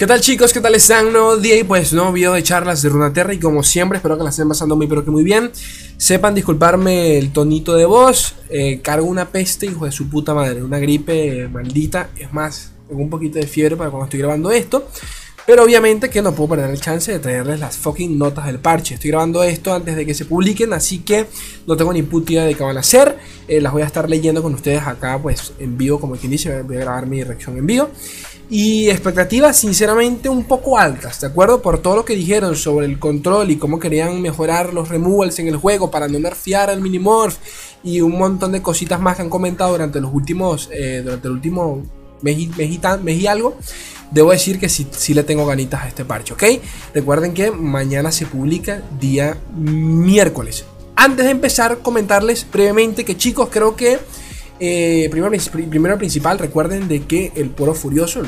¿Qué tal chicos? ¿Qué tal están? Nuevo día y pues nuevo video de charlas de Runaterra y como siempre espero que la estén pasando muy pero que muy bien. Sepan disculparme el tonito de voz, eh, cargo una peste hijo de su puta madre, una gripe maldita, es más, tengo un poquito de fiebre para cuando estoy grabando esto. Pero obviamente que no puedo perder el chance de traerles las fucking notas del parche. Estoy grabando esto antes de que se publiquen, así que no tengo ni puta idea de qué van a hacer. Eh, las voy a estar leyendo con ustedes acá, pues en vivo, como quien dice, voy a grabar mi reacción en vivo. Y expectativas sinceramente un poco altas, ¿de acuerdo? Por todo lo que dijeron sobre el control y cómo querían mejorar los removals en el juego para no nerfear al Minimorph y un montón de cositas más que han comentado durante los últimos, eh, durante el último y, algo. Debo decir que sí, le tengo ganitas a este parche, ¿ok? Recuerden que mañana se publica día miércoles. Antes de empezar, comentarles brevemente que chicos, creo que eh, primero, primero principal, recuerden de que el Poro Furioso,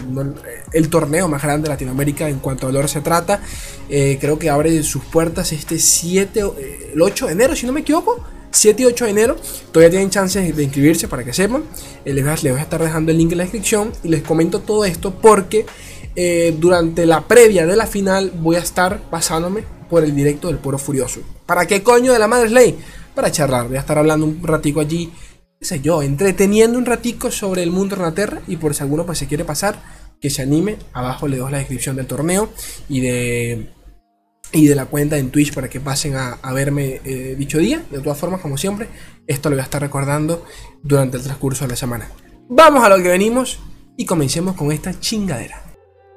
el, torneo más grande de Latinoamérica en cuanto a valor se trata, eh, creo que abre sus puertas este 7, eh, el 8 de enero, si no me equivoco. 7 y 8 de enero, todavía tienen chances de inscribirse para que sepan. les, voy a, estar dejando el link en la descripción y les comento todo esto porque durante la previa de la final voy a estar pasándome por el directo del Poro Furioso. ¿Para qué coño de la madre ley? Para charlar, voy a estar hablando un ratico allí sé yo, entreteniendo un ratico sobre el mundo Terra y por si alguno pues se quiere pasar, que se anime, abajo le dejo la descripción del torneo y de y de la cuenta en Twitch para que pasen a, verme eh, dicho día. De todas formas, como siempre, esto lo voy a estar recordando durante el transcurso de la semana. Vamos a lo que venimos y comencemos con esta chingadera.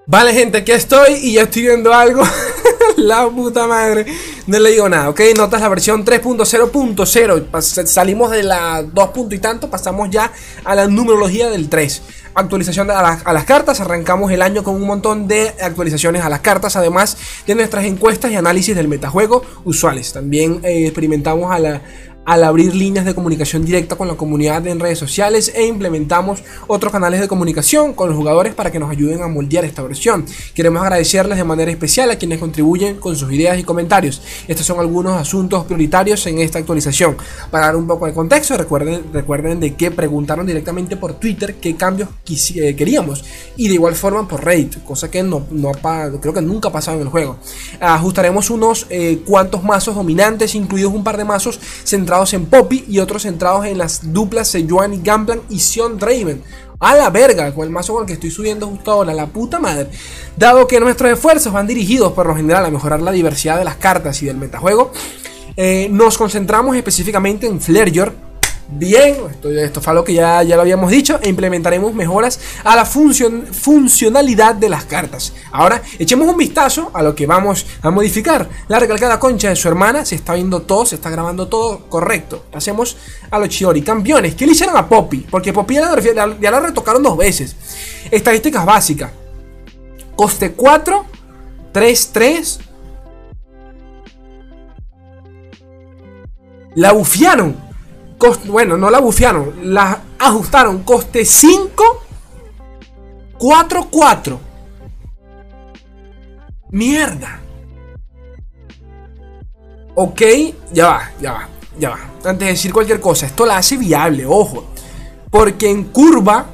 Vale, gente, aquí estoy y ya estoy viendo algo. la puta madre. No le digo nada, ¿ok? Notas la versión 3.0.0. Salimos de la 2. y tanto, pasamos ya a la numerología del 3. Actualización a, a, las cartas, arrancamos el año con un montón de actualizaciones a las cartas, además de nuestras encuestas y análisis del metajuego usuales. También eh, experimentamos a la, al abrir líneas de comunicación directa con la comunidad en redes sociales e implementamos otros canales de comunicación con los jugadores para que nos ayuden a moldear esta versión. Queremos agradecerles de manera especial a quienes contribuyen con sus ideas y comentarios. Estos son algunos asuntos prioritarios en esta actualización. Para dar un poco de contexto, recuerden, recuerden de que preguntaron directamente por Twitter qué cambios eh, queríamos y de igual forma por Reddit, cosa que no, no creo que nunca ha pasado en el juego. Ajustaremos unos eh, cuantos mazos dominantes, incluidos un par de mazos centrados en Poppy y otros centrados en las duplas Sejuani y Gamblan y Sion Draven. A la verga, con el mazo con el que estoy subiendo justo ahora, la puta madre. Dado que nuestros esfuerzos van dirigidos por lo general a mejorar la diversidad de las cartas y del metajuego, eh, nos concentramos específicamente en Flareyor, bien, esto, esto fue algo que ya, ya lo habíamos dicho, e implementaremos mejoras a la funcionalidad de las cartas. Ahora, echemos un vistazo a lo que vamos a modificar. La recalcada concha de su hermana, se está viendo todo, se está grabando todo correcto. Pasemos a los Chiori. Campeones, ¿qué le hicieron a Poppy? Porque Poppy ya la, ya la retocaron dos veces. Estadísticas básicas. Coste 4, 3, 3. La bufiaron bueno, no la bufiaron, la ajustaron. Coste 5, 4, 4. Mierda. Ok, ya va, ya va, ya va. Antes de decir cualquier cosa, esto la hace viable, ojo. Porque en curva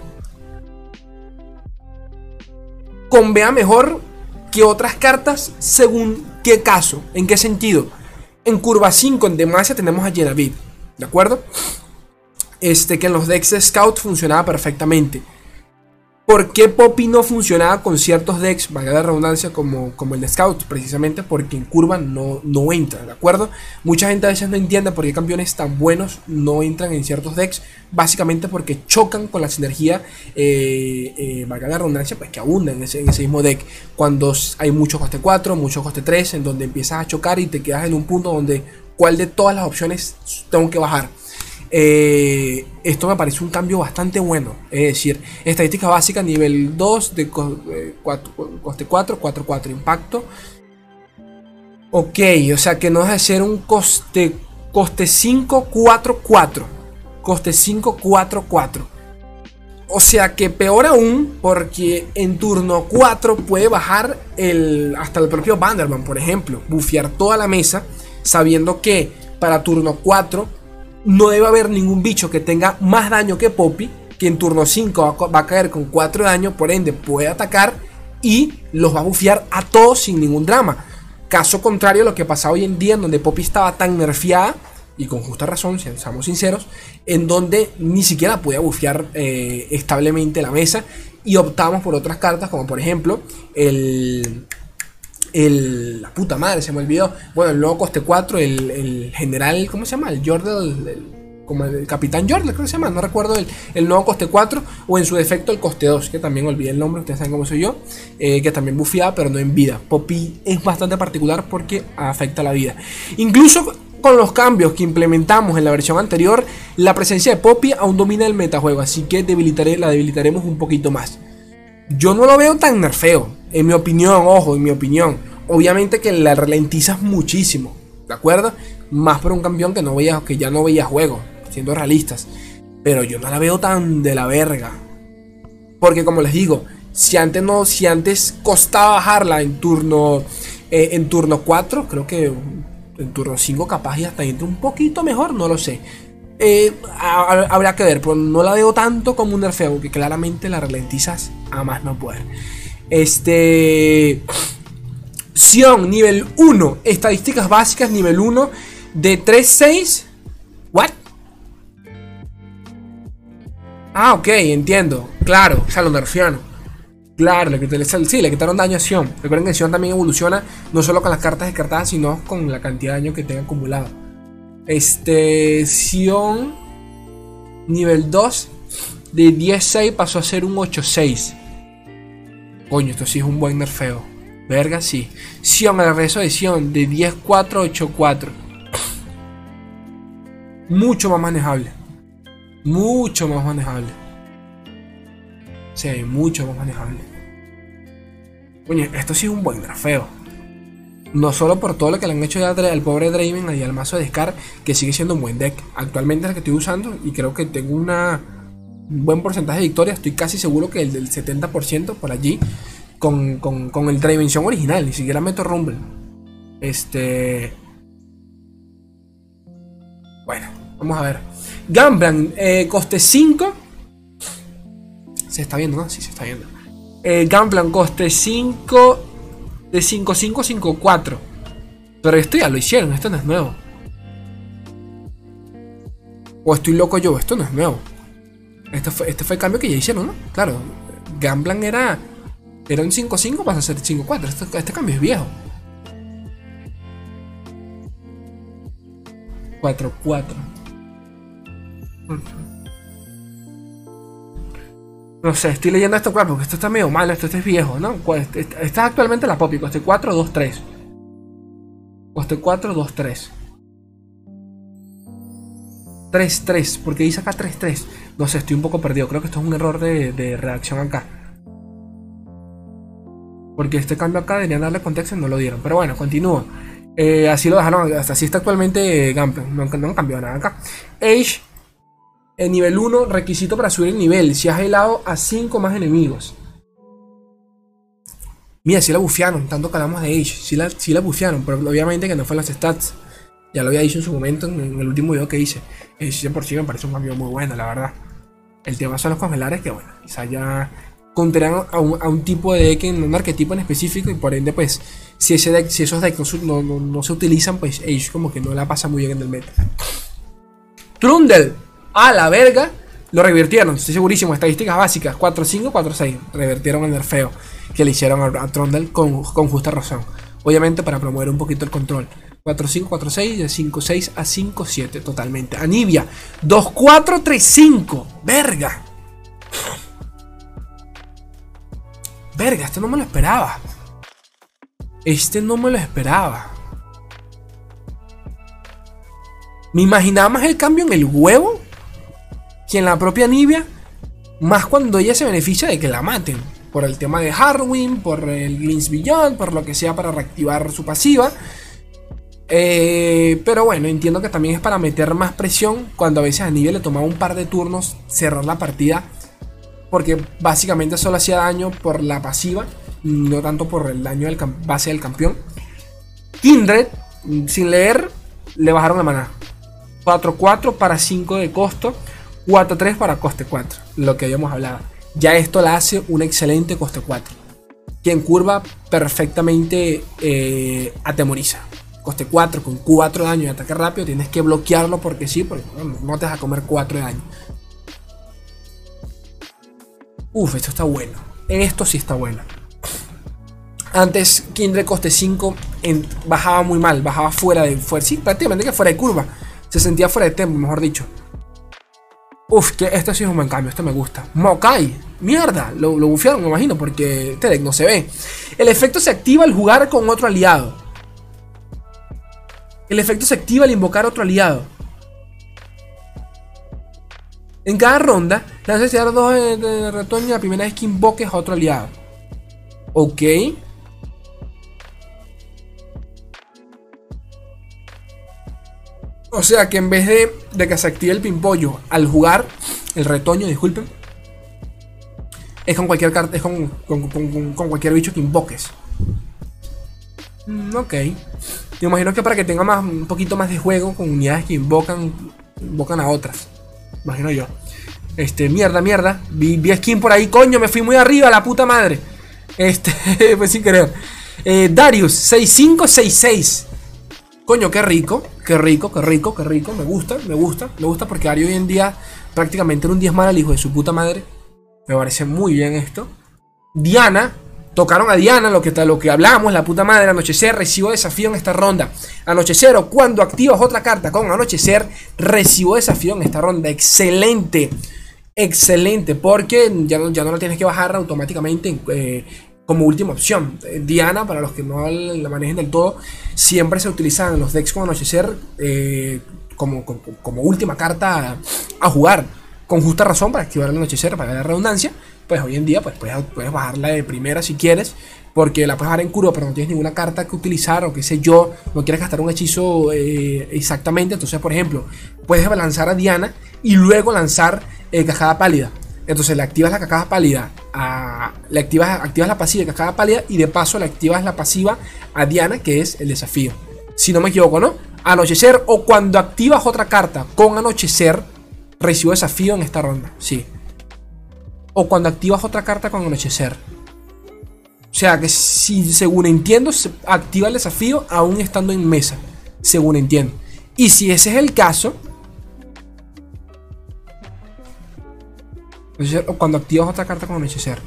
convea mejor que otras cartas según qué caso, en qué sentido. En curva 5 en Demacia tenemos a Genavid. ¿De acuerdo? Este, que en los decks de Scout funcionaba perfectamente. ¿Por qué Poppy no funcionaba con ciertos decks, valga la redundancia, como, como el de Scout? Precisamente porque en curva no, no entra, ¿de acuerdo? Mucha gente a veces no entiende por qué campeones tan buenos no entran en ciertos decks, básicamente porque chocan con la sinergia, eh, eh, valga la redundancia, pues que abunda en ese, en ese, mismo deck. Cuando hay mucho coste 4, mucho coste 3, en donde empiezas a chocar y te quedas en un punto donde cuál de todas las opciones tengo que bajar. Eh, esto me parece un cambio bastante bueno. Es decir, estadística básica nivel 2 de coste 4, 4, 4 impacto. Ok, o sea que no de ser un coste, coste 5, 4, 4. Coste 5, 4, 4. O sea que peor aún, porque en turno 4 puede bajar el, hasta el propio Banderman, por ejemplo, bufear toda la mesa sabiendo que para turno 4 no debe haber ningún bicho que tenga más daño que Poppy, que en turno 5 va a caer con 4 de daño, por ende puede atacar y los va a bufear a todos sin ningún drama. Caso contrario a lo que pasa hoy en día, en donde Poppy estaba tan nerfeada, y con justa razón, si seamos sinceros, en donde ni siquiera podía bufear eh, establemente la mesa y optamos por otras cartas, como por ejemplo el. El, la puta madre, se me olvidó. Bueno, el nuevo coste 4, el, general, ¿cómo se llama? El Jordan, como el Capitán Jordan, creo que se llama, no recuerdo el, el, nuevo coste 4 o en su defecto el coste 2, que también olvidé el nombre, ustedes saben cómo soy yo, eh, que también bufeaba, pero no en vida. Poppy es bastante particular porque afecta la vida. Incluso con los cambios que implementamos en la versión anterior, la presencia de Poppy aún domina el metajuego, así que debilitaré, la debilitaremos un poquito más. Yo no lo veo tan nerfeo, en mi opinión, ojo, en mi opinión. Obviamente que la ralentizas muchísimo, ¿de acuerdo? Más por un campeón que, no veía, que ya no veía juego siendo realistas. Pero yo no la veo tan de la verga. Porque como les digo, si antes no, si antes costaba bajarla en turno eh, en turno 4, creo que en turno 5 capaz y hasta entre un poquito mejor, no lo sé. Eh, habrá que ver, pero no la veo tanto como un nerfeo, porque claramente la ralentizas a más no poder. Este. Sion, nivel 1. Estadísticas básicas, nivel 1. De 3-6. ¿What? Ah, ok, entiendo. Claro, o sea, lo nerfearon. Claro, le, sí, le quitaron daño a Sion. Recuerden que Sion también evoluciona no solo con las cartas descartadas, sino con la cantidad de daño que tenga acumulado. Este. Sion. Nivel 2. De 10-6 pasó a ser un 8-6. Coño, esto sí es un buen nerfeo. Verga, sí. Sion, regreso de Sion. De 10-4 8-4. Mucho más manejable mucho más manejable. Sí, mucho más manejable. Oye, esto sí es un buen trofeo. No solo por todo lo que le han hecho ya al pobre Draven y al mazo de Scar, que sigue siendo un buen deck. Actualmente es el que estoy usando y creo que tengo una, un buen porcentaje de victoria. Estoy casi seguro que el del 70% por allí con, con, con el Dravención original. Ni siquiera meto Rumble. Este. Bueno, vamos a ver. Gamblan, eh, coste 5. Se está viendo, ¿no? Sí, se está viendo. Eh, Gamblan, coste 5. De 5-5-5-4. Pero esto ya lo hicieron, esto no es nuevo. O estoy loco yo, esto no es nuevo. Este fue, este fue el cambio que ya hicieron, ¿no? Claro, Gamblan era. Era un 5-5, pasa a ser 5-4. Este, este cambio es viejo. 4-4. No sé, estoy leyendo esto, claro, porque esto está medio malo, esto, es viejo, ¿no? Esta es actualmente la Poppy, coste 4, 2, 3. Coste 4, 2, 3. 3, 3, porque dice acá 3, 3. No sé, estoy un poco perdido. Creo que esto es un error de, de redacción acá. Porque este cambio acá deberían darle contexto y no lo dieron. Pero bueno, continúo. Eh, así lo dejaron, hasta así está actualmente Gameplay. No, no han nada acá. Age el nivel 1, requisito para subir el nivel. Si has helado a 5 más enemigos. Mira, si la bufearon, tanto que hablamos de Age. Si la, si la bufearon, pero obviamente que no fue las stats. Ya lo había dicho en su momento en, el último video que hice. El 100% me parece un cambio muy bueno, la verdad. El tema son los congelares, que bueno, quizá ya contarán a un, tipo de deck, en un arquetipo en específico, y por ende, pues, si, ese deck, si esos decks no, se utilizan, pues Age como que no la pasa muy bien en el meta. Trundle a la verga. Lo revirtieron, estoy segurísimo. Estadísticas básicas: 4-5, 4-6. Revirtieron el nerfeo que le hicieron a, Trundle con, justa razón. Obviamente para promover un poquito el control. 4-5, 4-6, de 5-6 a 5-7 totalmente. Anivia, 2-4-3-5. Verga. Verga, este no me lo esperaba. Este no me lo esperaba. Me imaginaba más el cambio en el huevo quien la propia Nibia, más cuando ella se beneficia de que la maten. Por el tema de Harwin, por el Glimpse Beyond, por lo que sea para reactivar su pasiva. Eh, pero bueno, entiendo que también es para meter más presión cuando a veces a Nibia le tomaba un par de turnos cerrar la partida. Porque básicamente solo hacía daño por la pasiva, no tanto por el daño del base del campeón. Kindred, sin leer, le bajaron la maná. 4-4 para 5 de costo. 4-3 para coste 4, lo que habíamos hablado. Ya esto la hace un excelente coste 4. que en curva perfectamente eh, atemoriza. Coste 4 con 4 de daño y ataque rápido. Tienes que bloquearlo porque sí, porque no te vas a comer 4 de daño. Uf, esto está bueno. Esto sí está bueno. Antes Kindred coste 5 bajaba muy mal, bajaba fuera de. Fuera, sí, prácticamente que fuera de curva. Se sentía fuera de tempo, mejor dicho. Uf, que este sí es un buen cambio, este me gusta. Mokai, mierda, lo, lo bufearon, me imagino, porque deck no se ve. El efecto se activa al jugar con otro aliado. El efecto se activa al invocar otro aliado. En cada ronda, la necesidad de dos de retoño la primera vez que invoques a otro aliado. Ok. O sea que en vez de, que se active el pimpollo al jugar, el retoño, disculpen, es con cualquier carta, es con, cualquier bicho que invoques. Mm, ok. Me imagino que para que tenga más, un poquito más de juego con unidades que invocan, invocan a otras. Imagino yo. Este, mierda, mierda. Vi, skin por ahí, coño, me fui muy arriba, la puta madre. Este, pues sin querer. Eh, Darius, 6566. Coño, qué rico, qué rico, qué rico, qué rico. Me gusta, me gusta, me gusta porque Ari hoy en día prácticamente era un 10 mal al hijo de su puta madre. Me parece muy bien esto. Diana, tocaron a Diana, lo que, lo que hablamos, la puta madre. Anochecer, recibo desafío en esta ronda. Anochecer, o cuando activas otra carta con anochecer, recibo desafío en esta ronda. Excelente, excelente, porque ya no, ya no la tienes que bajar automáticamente eh, como última opción. Eh, Diana, para los que no la manejen del todo, siempre se utiliza en los decks con anochecer eh, como, como, última carta a, jugar. Con justa razón para activar el anochecer, para la redundancia. Pues hoy en día pues puedes, puedes bajarla de primera si quieres. Porque la puedes bajar en curva, pero no tienes ninguna carta que utilizar o qué sé yo. No quieres gastar un hechizo eh, exactamente. Entonces, por ejemplo, puedes lanzar a Diana y luego lanzar Cajada Pálida. Entonces le activas la cascada pálida a. Le activas, activas la pasiva de cascada pálida y de paso le activas la pasiva a Diana, que es el desafío. Si no me equivoco, ¿no? Anochecer o cuando activas otra carta con anochecer, recibo desafío en esta ronda. Sí. O cuando activas otra carta con anochecer. O sea que si, según entiendo, se activa el desafío aún estando en mesa. Según entiendo. Y si ese es el caso, o cuando activas otra carta con anochecer.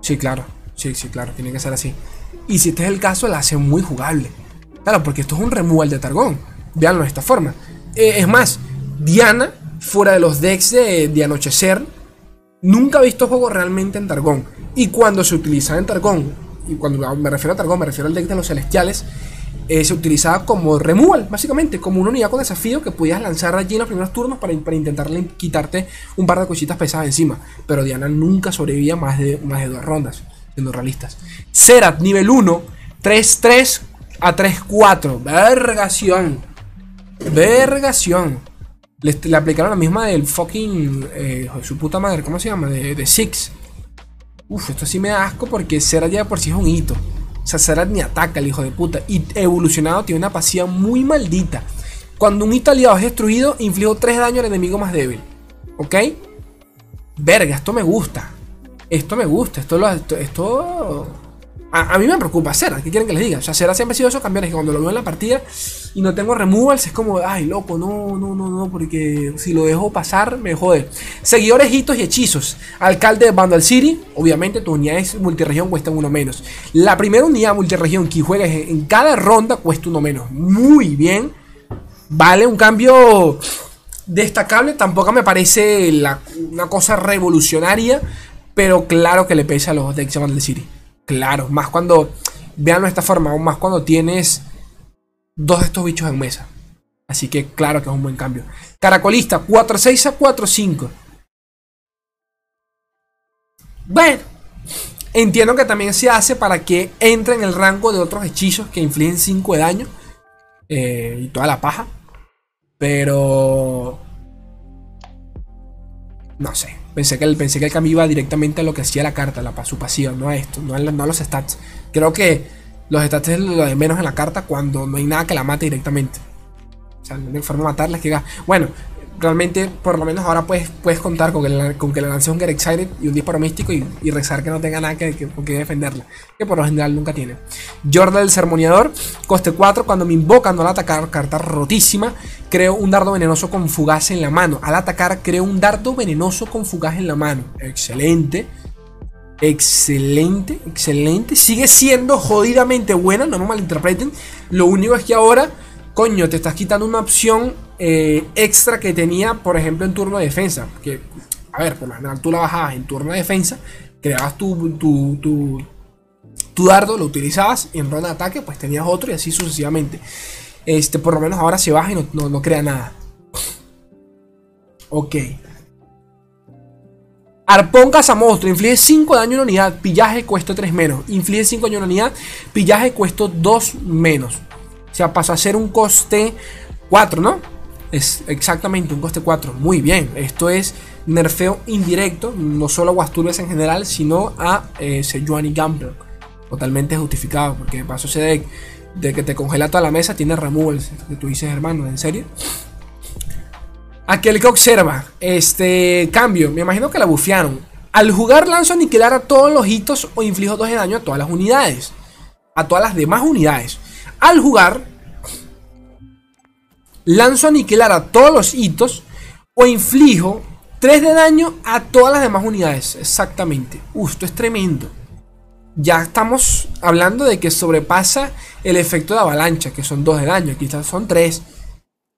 Sí, claro. Sí, sí, claro. Tiene que ser así. Y si este es el caso, la hace muy jugable. Claro, porque esto es un removal de Targón. Veanlo de esta forma. Eh, es más, Diana, fuera de los decks de, anochecer, nunca ha visto juego realmente en Targón. Y cuando se utiliza en Targón, y cuando me refiero a Targón, me refiero al deck de los celestiales, eh, se utilizaba como removal, básicamente, como una unidad con desafío que podías lanzar allí en los primeros turnos para, para intentar quitarte un par de cositas pesadas encima. Pero Diana nunca sobrevivía más de, más de dos rondas, siendo realistas. Serat, nivel 1, 3-3 a 3-4. Vergación. Vergación. Le, aplicaron la misma del fucking. Eh, su puta madre, ¿cómo se llama? De, de Six. Uf, esto sí me da asco porque Serat ya por sí es un hito. O sea, Serat ni ataca el hijo de puta. Y evolucionado tiene una pasiva muy maldita. Cuando un hito aliado es destruido, inflijo 3 daño al enemigo más débil. ¿Ok? Verga, esto me gusta. Esto me gusta. Esto, lo, esto a, mí me preocupa Cera, ¿qué quieren que les diga? O sea, Cera siempre ha sido esos cambios que cuando lo veo en la partida y no tengo removals es como, ay, loco, no, no, no, no, porque si lo dejo pasar me jode. Seguidores, hitos y hechizos. Alcalde de Vandal City, obviamente tu unidad es multiregión cuesta uno menos. La primera unidad multiregión que juegues en cada ronda cuesta uno menos. Muy bien. Vale, un cambio destacable, tampoco me parece una cosa revolucionaria, pero claro que le pesa a los decks de Vandal City. Claro, más cuando, veanlo de esta forma, más cuando tienes dos de estos bichos en mesa. Así que claro que es un buen cambio. Caracolista, 4-6 a 4-5. Bueno, entiendo que también se hace para que entre en el rango de otros hechizos que infligen 5 de daño. Eh, y toda la paja. Pero... No sé. Pensé que, el, pensé que el iba directamente a lo que hacía la carta, la, su pasiva, no a esto, no a, los stats. Creo que los stats es lo de menos en la carta cuando no hay nada que la mate directamente. O sea, la única forma de matarla es que... Bueno, realmente, por lo menos ahora puedes, puedes contar con que, le, con que lance un Get Excited y un disparo místico y, rezar que no tenga nada que, que, que defenderla. Que por lo general nunca tiene. Jordan el Sermoneador, coste 4. Cuando me invocan al atacar, carta rotísima, creo un dardo venenoso con fugaz en la mano. Al atacar, creo un dardo venenoso con fugaz en la mano. Excelente. Excelente, excelente. Sigue siendo jodidamente buena, no me malinterpreten. Lo único es que ahora, coño, te estás quitando una opción eh, extra que tenía, por ejemplo, en turno de defensa. Que, a ver, por lo general tú la bajabas en turno de defensa, creabas tu, tu, tu, dardo, lo utilizabas y en ronda de ataque, pues tenías otro y así sucesivamente. Este, por lo menos ahora se baja y no, no, no crea nada. Ok. Arpón Cazamonstruo, inflige 5 daño en unidad, pillaje cuesta 3 menos. Inflige 5 daño en unidad, pillaje cuesta 2 menos. O sea, pasa a ser un coste 4, ¿no? Es exactamente un coste 4. Muy bien, esto es nerfeo indirecto, no solo a Guasturbes en general, sino a eh, Sejuani Gambler. Totalmente justificado, porque de paso ese deck de que te congela toda la mesa tiene removals. Que tú dices, hermano, ¿en serio? Aquel que observa, este cambio, me imagino que la bufearon. Al jugar lanzo aniquilar a todos los hitos o inflijo 2 de daño a todas las unidades. A todas las demás unidades. Al jugar, lanzo aniquilar a todos los hitos o inflijo 3 de daño a todas las demás unidades. Exactamente. Uf, esto es tremendo. Ya estamos hablando de que sobrepasa el efecto de avalancha, que son 2 de daño. Quizás son 3.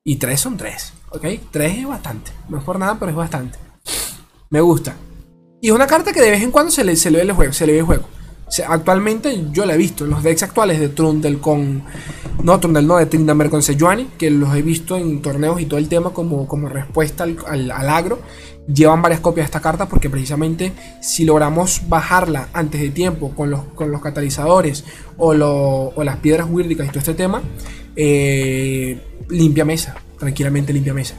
Y 3 son 3. ¿Ok? 3 es bastante. No es por nada, pero es bastante. Me gusta. Y es una carta que de vez en cuando se le, se le ve el juego. Se le ve el juego. Actualmente yo la he visto en los decks actuales de Trundle con. No, Trundle no, de Tryndamere con Sejuani. Que los he visto en torneos y todo el tema como, como respuesta al, al, agro. Llevan varias copias de esta carta porque precisamente si logramos bajarla antes de tiempo con los, con los catalizadores o, o las piedras huírdicas y todo este tema, eh, limpia mesa tranquilamente limpia mesa.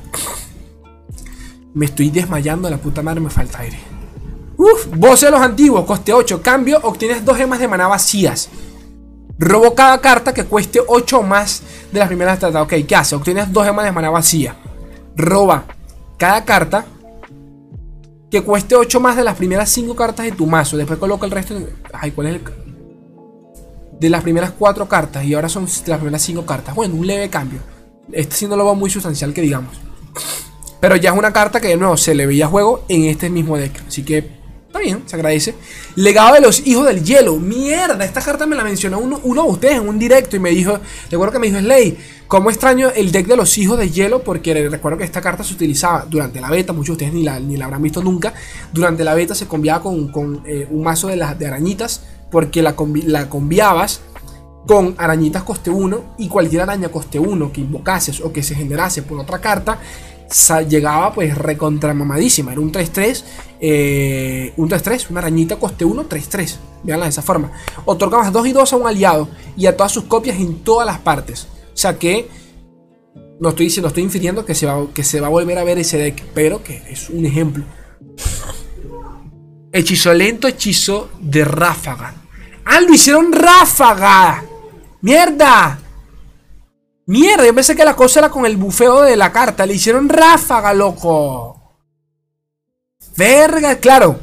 Me estoy desmayando la puta madre, me falta aire. Uf, voz de los antiguos, coste 8. Cambio, obtienes dos gemas de maná vacías. Robo cada carta que cueste 8 o más de las primeras tratadas. Ok, ¿qué hace? Obtienes dos gemas de maná vacía. Roba cada carta que cueste 8 más de las primeras 5 cartas de tu mazo. Después coloca el resto. Ay, ¿cuál es el.? De las primeras 4 cartas. Y ahora son las primeras 5 cartas. Bueno, un leve cambio. Este sí no lo va muy sustancial que digamos. Pero ya es una carta que de nuevo se le veía juego en este mismo deck. Así que bien, se agradece. Legado de los hijos del hielo. Mierda, esta carta me la mencionó uno, de ustedes en un directo y me dijo, recuerdo que me dijo Slay, ¿cómo extraño el deck de los hijos del hielo? Porque recuerdo que esta carta se utilizaba durante la beta, muchos de ustedes ni la, ni la habrán visto nunca. Durante la beta se conviaba con, con eh, un mazo de, las de arañitas porque la, la conviabas con arañitas coste 1 y cualquier araña coste 1 que invocases o que se generase por otra carta llegaba pues recontra mamadísima. Era un 3-3, eh, un 3-3, una arañita coste 1, 3-3. Veanla de esa forma. Otorgabas 2 y 2 a un aliado y a todas sus copias en todas las partes. O sea que no estoy diciendo, estoy infiriendo que se, va, que se va a volver a ver ese deck, pero que es un ejemplo. Hechizo lento, hechizo de ráfaga. ¡Ah, lo hicieron ráfaga! ¡Mierda! Mierda, yo pensé que la cosa era con el bufeo de la carta. Le hicieron ráfaga, loco. Verga, claro.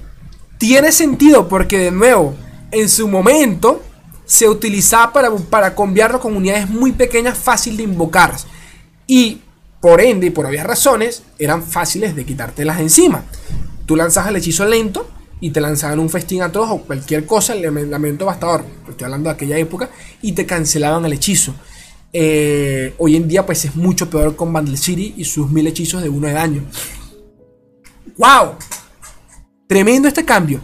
Tiene sentido porque de nuevo, en su momento se utilizaba para, para conviarlo con unidades muy pequeñas, fácil de invocar. Y por ende, y por obvias razones, eran fáciles de quitártelas encima. Tú lanzas el hechizo lento y te lanzaban un festín a todos o cualquier cosa, el lamento bastador, estoy hablando de aquella época, y te cancelaban el hechizo. Eh, hoy en día pues es mucho peor con Bundle City y sus mil hechizos de uno de daño. ¡Wow! Tremendo este cambio.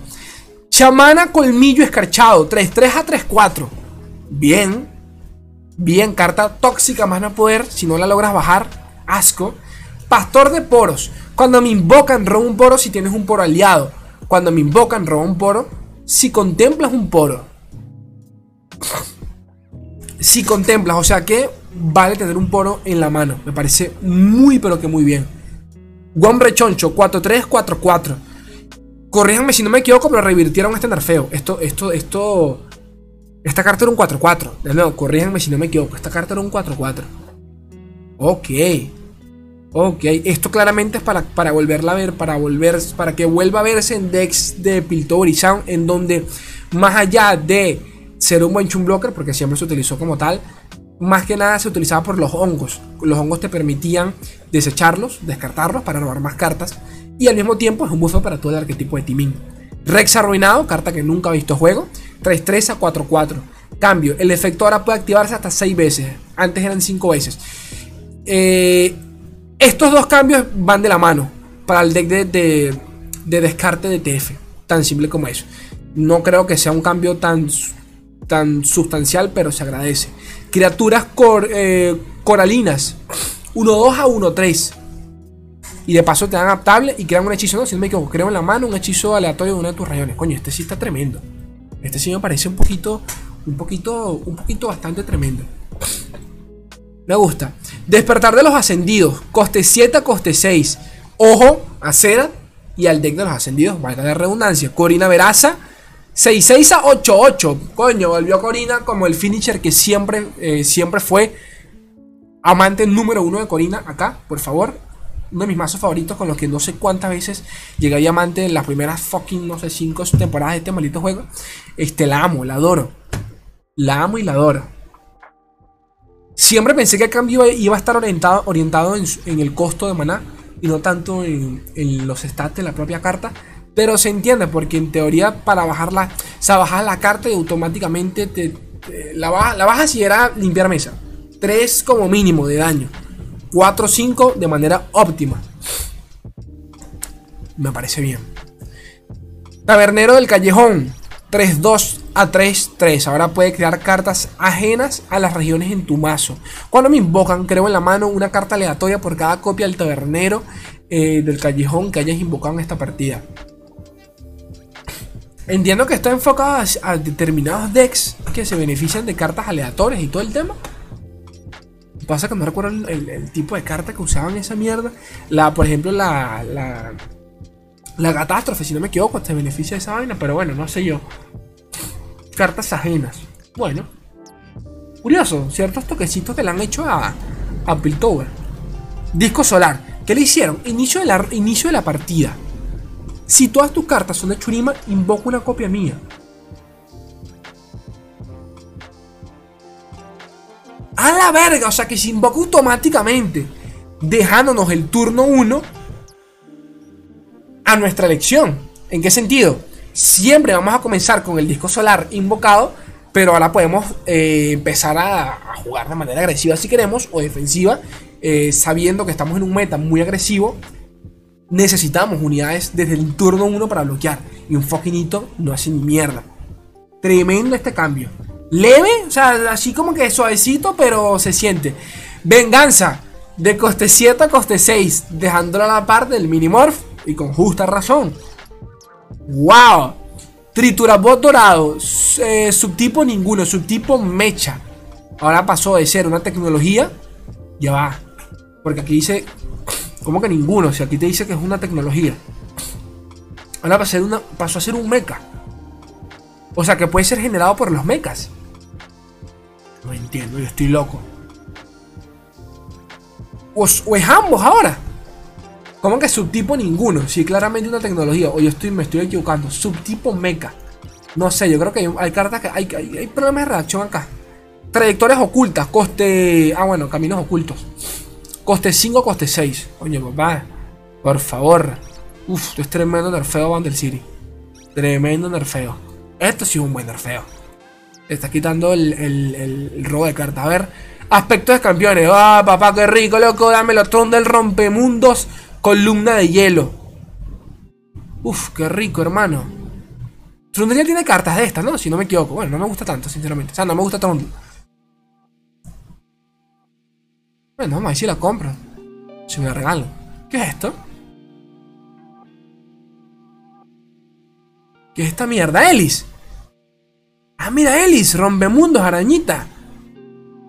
Chamana Colmillo Escarchado, 3-3 a 3-4. Bien. Bien, carta tóxica más no poder. Si no la logras bajar, asco. Pastor de poros. Cuando me invocan, robo un poro si tienes un poro aliado. Cuando me invocan, robo un poro. Si contemplas un poro. Si contemplas, o sea que vale tener un poro en la mano. Me parece muy, pero que muy bien. Guambre Choncho, 4-3-4-4. Corríjanme si no me equivoco, pero revirtieron este nerfeo. Esto, esto, esto. Esta carta era un 4-4. De nuevo, corríjanme si no me equivoco. Esta carta era un 4-4. Ok. Ok, esto claramente es para, para volverla a ver, para volver, para que vuelva a verse en decks de Piltover y en donde más allá de ser un buen chum blocker, porque siempre se utilizó como tal, más que nada se utilizaba por los hongos. Los hongos te permitían desecharlos, descartarlos para robar más cartas. Y al mismo tiempo es un buffer para todo el arquetipo de Timin. Rex arruinado, carta que nunca ha visto juego. 3-3 a 4-4. Cambio, el efecto ahora puede activarse hasta 6 veces. Antes eran 5 veces. Eh, estos dos cambios van de la mano para el deck de, de, descarte de TF. Tan simple como eso. No creo que sea un cambio tan, tan sustancial, pero se agradece. Criaturas eh, coralinas. 1-2 a 1-3. Y de paso te dan adaptable y crean un hechizo, no, si no me equivoco, creo en la mano un hechizo aleatorio de una de tus rayones. Coño, este sí está tremendo. Este sí me parece un poquito, un poquito, un poquito bastante tremendo. Me gusta. Despertar de los ascendidos. Coste 7 a coste 6. Ojo, a Cera y al deck de los ascendidos. Valga de redundancia. Corina Veraza. 6-6 a 8-8. Coño, volvió Corina como el finisher que siempre, eh, siempre fue amante número uno de Corina. Acá, por favor uno de mis mazos favoritos con los que no sé cuántas veces llegué a diamante en las primeras fucking, no sé, 5 temporadas de este maldito juego. Este, la amo, la adoro. La amo y la adoro. Siempre pensé que el cambio iba a estar orientado, orientado en, el costo de maná y no tanto en, los stats de la propia carta. Pero se entiende porque en teoría para bajarla, o sea, la carta y automáticamente te, la, bajas, la bajas y era limpiar mesa. 3 como mínimo de daño. 4-5 de manera óptima. Me parece bien. Tabernero del Callejón. 3-2 a 3-3. Ahora puede crear cartas ajenas a las regiones en tu mazo. Cuando me invocan, creo en la mano una carta aleatoria por cada copia del tabernero eh, del callejón que hayas invocado en esta partida. Entiendo que está enfocado a determinados decks que se benefician de cartas aleatorias y todo el tema. Pasa que no recuerdo el, tipo de carta que usaban esa mierda. La, por ejemplo, la, la, la catástrofe, si no me equivoco, te beneficia de esa vaina, pero bueno, no sé yo. Cartas ajenas. Bueno. Curioso, ciertos toquecitos que le han hecho a, a Piltover. Disco solar. ¿Qué le hicieron? Inicio la, inicio de la partida. Si todas tus cartas son de Churima, invoco una copia mía. A la verga, o sea que se invoca automáticamente, dejándonos el turno 1 a nuestra elección. ¿En qué sentido? Siempre vamos a comenzar con el disco solar invocado, pero ahora podemos eh, empezar a, jugar de manera agresiva si queremos o defensiva, eh, sabiendo que estamos en un meta muy agresivo. Necesitamos unidades desde el turno 1 para bloquear. Y un fucking no hace ni mierda. Tremendo este cambio. Leve, o sea, así como que suavecito, pero se siente. Venganza, de coste 7 a coste 6, dejándola a la par del Minimorph y con justa razón. ¡Wow! Triturabot dorado, eh, subtipo ninguno, subtipo mecha. Ahora pasó de ser una tecnología, ya va. Porque aquí dice, ¿cómo que ninguno? Si aquí te dice que es una tecnología. Ahora pasó a ser, una, pasó a ser un mecha. O sea que puede ser generado por los mechas. No entiendo, yo estoy loco. O, es ambos ahora. ¿Cómo que subtipo ninguno? Si claramente una tecnología. O yo estoy, me estoy equivocando. Subtipo mecha. No sé, yo creo que hay, cartas que. Hay, hay, problemas de reacción acá. Trayectorias ocultas. Coste. Ah, bueno, caminos ocultos. Coste 5, coste 6. Coño, papá. Por favor. Uf, es tremendo nerfeo Bandel City. Tremendo nerfeo. Esto sí es un buen nerfeo está quitando el, el, robo de carta. A ver, aspectos de campeones. Ah, papá, qué rico, loco. Dámelo. Tron del rompemundos. Columna de hielo. Uf, qué rico, hermano. Trundle tiene cartas de estas, ¿no? Si no me equivoco. Bueno, no me gusta tanto, sinceramente. O sea, no me gusta Trundle. Bueno, vamos a ver si la compro. Si me la regalo. ¿Qué es esto? ¿Qué es esta mierda? ¡Elis! Ah, mira, Ellis, rompemundos, arañita.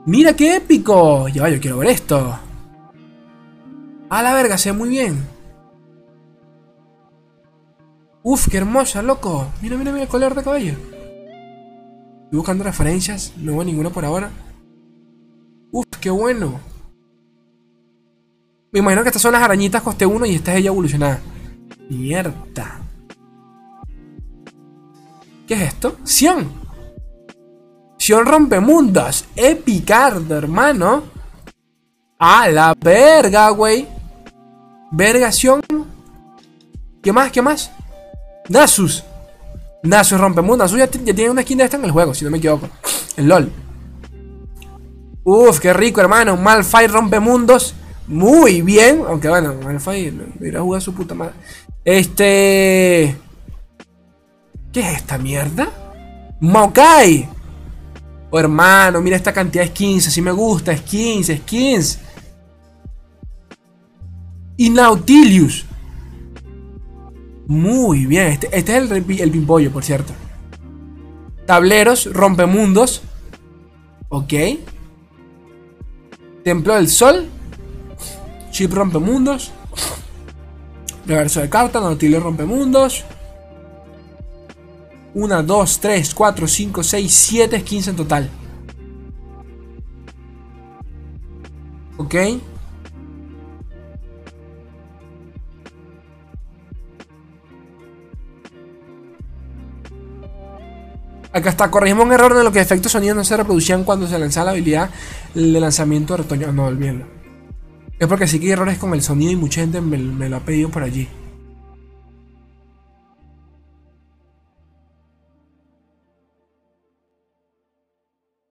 Mira qué épico. Ya, yo quiero ver esto. A la verga, se ve muy bien. Uf, qué hermosa, loco. Mira, mira, mira el color de cabello. Estoy buscando referencias. No veo ninguna por ahora. Uf, qué bueno. Me imagino que estas son las arañitas coste 1 y esta es ella evolucionada. Mierda. ¿Qué es esto? Sion. Sion rompemundos. Epicardo, hermano. A la verga, güey. Verga, Sion. ¿Qué más? ¿Qué más? Nasus. Nasus rompemundos. Nasus ya, tiene una skin de esta en el juego, si no me equivoco. El LOL. Uf, qué rico, hermano. Malphite rompemundos. Muy bien. Aunque bueno, Malphite irá a jugar su puta madre. Este. ¿Qué es esta mierda? Maokai. Oh, hermano, mira esta cantidad de skins. Así me gusta. Skins, skins. Y Nautilius. Muy bien. Este, este es el, el pimpollo, por cierto. Tableros, rompemundos. Ok. Templo del Sol. Chip rompemundos. Reverso de carta, Nautilus rompemundos. 1, 2, 3, 4, 5, 6, 7 15 en total. Ok. Acá está, corregimos un error de lo que efectos sonidos no se reproducían cuando se lanzaba la habilidad de lanzamiento de retoño. No, olvídenlo. Es porque sí que hay errores con el sonido y mucha gente me, lo ha pedido por allí.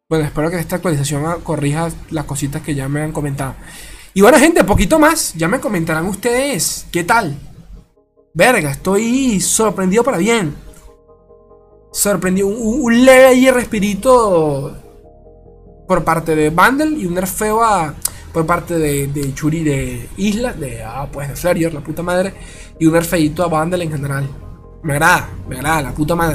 Bueno, espero que esta actualización corrija las cositas que ya me han comentado. Y bueno, gente, poquito más. Ya me comentarán ustedes. ¿Qué tal? Verga, estoy sorprendido para bien. Sorprendido. Un, un leve respirito por parte de Bundle y un nerfeo a, por parte de, de, Churi de Isla, de, ah, pues de Flarior, la puta madre, y un nerfeito a Bundle en general. Me agrada, me agrada, la puta madre.